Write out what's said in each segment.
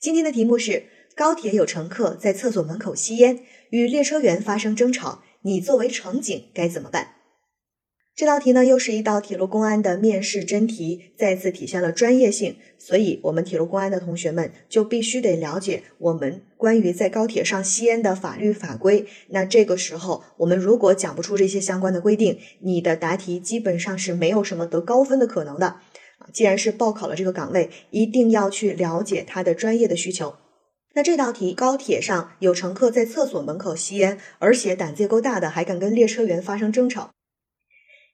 今天的题目是：高铁有乘客在厕所门口吸烟，与列车员发生争吵，你作为乘警该怎么办？这道题呢，又是一道铁路公安的面试真题，再次体现了专业性。所以，我们铁路公安的同学们就必须得了解我们关于在高铁上吸烟的法律法规。那这个时候，我们如果讲不出这些相关的规定，你的答题基本上是没有什么得高分的可能的。啊，既然是报考了这个岗位，一定要去了解它的专业的需求。那这道题，高铁上有乘客在厕所门口吸烟，而且胆子也够大的，还敢跟列车员发生争吵。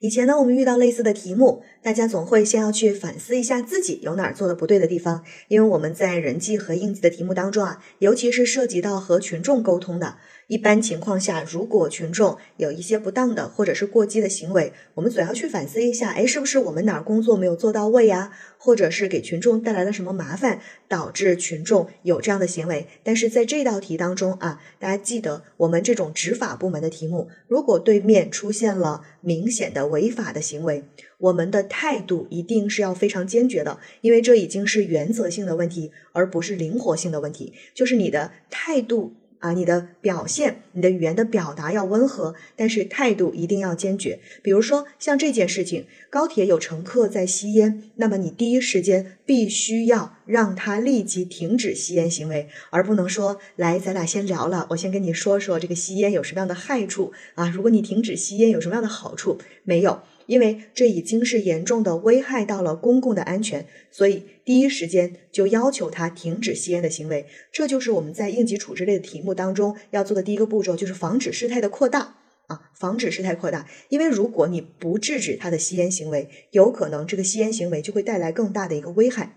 以前呢，我们遇到类似的题目，大家总会先要去反思一下自己有哪儿做的不对的地方，因为我们在人际和应急的题目当中啊，尤其是涉及到和群众沟通的。一般情况下，如果群众有一些不当的或者是过激的行为，我们总要去反思一下，哎，是不是我们哪儿工作没有做到位呀？或者是给群众带来了什么麻烦，导致群众有这样的行为？但是在这道题当中啊，大家记得，我们这种执法部门的题目，如果对面出现了明显的违法的行为，我们的态度一定是要非常坚决的，因为这已经是原则性的问题，而不是灵活性的问题，就是你的态度。啊，你的表现，你的语言的表达要温和，但是态度一定要坚决。比如说像这件事情，高铁有乘客在吸烟，那么你第一时间必须要让他立即停止吸烟行为，而不能说来，咱俩先聊了，我先跟你说说这个吸烟有什么样的害处啊？如果你停止吸烟有什么样的好处？没有。因为这已经是严重的危害到了公共的安全，所以第一时间就要求他停止吸烟的行为。这就是我们在应急处置类的题目当中要做的第一个步骤，就是防止事态的扩大啊，防止事态扩大。因为如果你不制止他的吸烟行为，有可能这个吸烟行为就会带来更大的一个危害。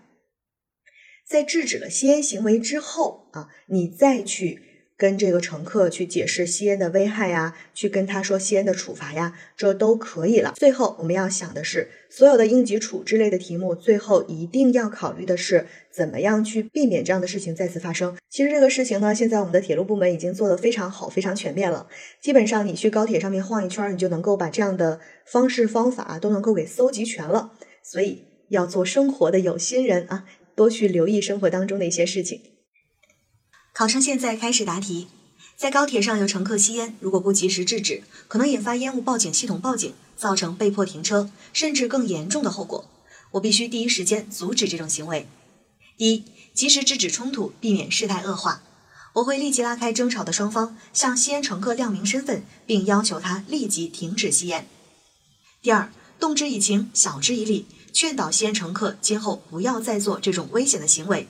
在制止了吸烟行为之后啊，你再去。跟这个乘客去解释吸烟的危害呀，去跟他说吸烟的处罚呀，这都可以了。最后我们要想的是，所有的应急处置类的题目，最后一定要考虑的是怎么样去避免这样的事情再次发生。其实这个事情呢，现在我们的铁路部门已经做得非常好、非常全面了。基本上你去高铁上面晃一圈，你就能够把这样的方式方法都能够给搜集全了。所以要做生活的有心人啊，多去留意生活当中的一些事情。考生现在开始答题。在高铁上有乘客吸烟，如果不及时制止，可能引发烟雾报警系统报警，造成被迫停车，甚至更严重的后果。我必须第一时间阻止这种行为。第一，及时制止冲突，避免事态恶化。我会立即拉开争吵的双方，向吸烟乘客亮明身份，并要求他立即停止吸烟。第二，动之以情，晓之以理，劝导吸烟乘客今后不要再做这种危险的行为。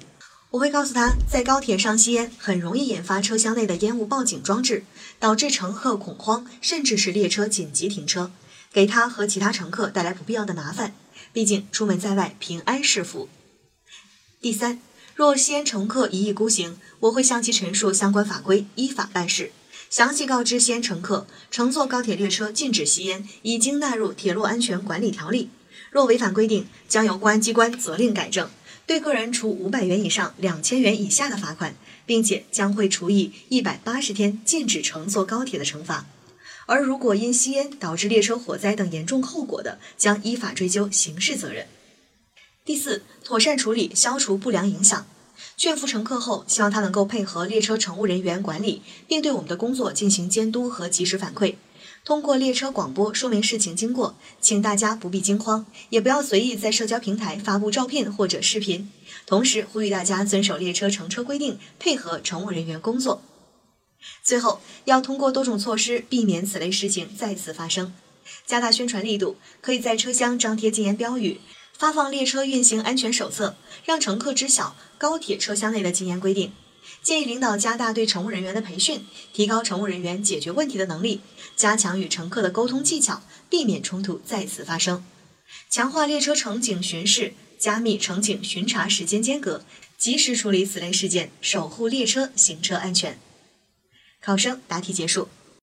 我会告诉他，在高铁上吸烟很容易引发车厢内的烟雾报警装置，导致乘客恐慌，甚至是列车紧急停车，给他和其他乘客带来不必要的麻烦。毕竟出门在外，平安是福。第三，若吸烟乘客一意孤行，我会向其陈述相关法规，依法办事，详细告知吸烟乘客，乘坐高铁列车禁止吸烟已经纳入《铁路安全管理条例》，若违反规定，将由公安机关责令改正。对个人处五百元以上两千元以下的罚款，并且将会处以一百八十天禁止乘坐高铁的惩罚。而如果因吸烟导致列车火灾等严重后果的，将依法追究刑事责任。第四，妥善处理，消除不良影响。劝服乘客后，希望他能够配合列车乘务人员管理，并对我们的工作进行监督和及时反馈。通过列车广播说明事情经过，请大家不必惊慌，也不要随意在社交平台发布照片或者视频。同时呼吁大家遵守列车乘车规定，配合乘务人员工作。最后，要通过多种措施避免此类事情再次发生。加大宣传力度，可以在车厢张贴禁烟标语，发放列车运行安全手册，让乘客知晓高铁车厢内的禁烟规定。建议领导加大对乘务人员的培训，提高乘务人员解决问题的能力，加强与乘客的沟通技巧，避免冲突再次发生。强化列车乘警巡视，加密乘警巡查时间间隔，及时处理此类事件，守护列车行车安全。考生答题结束。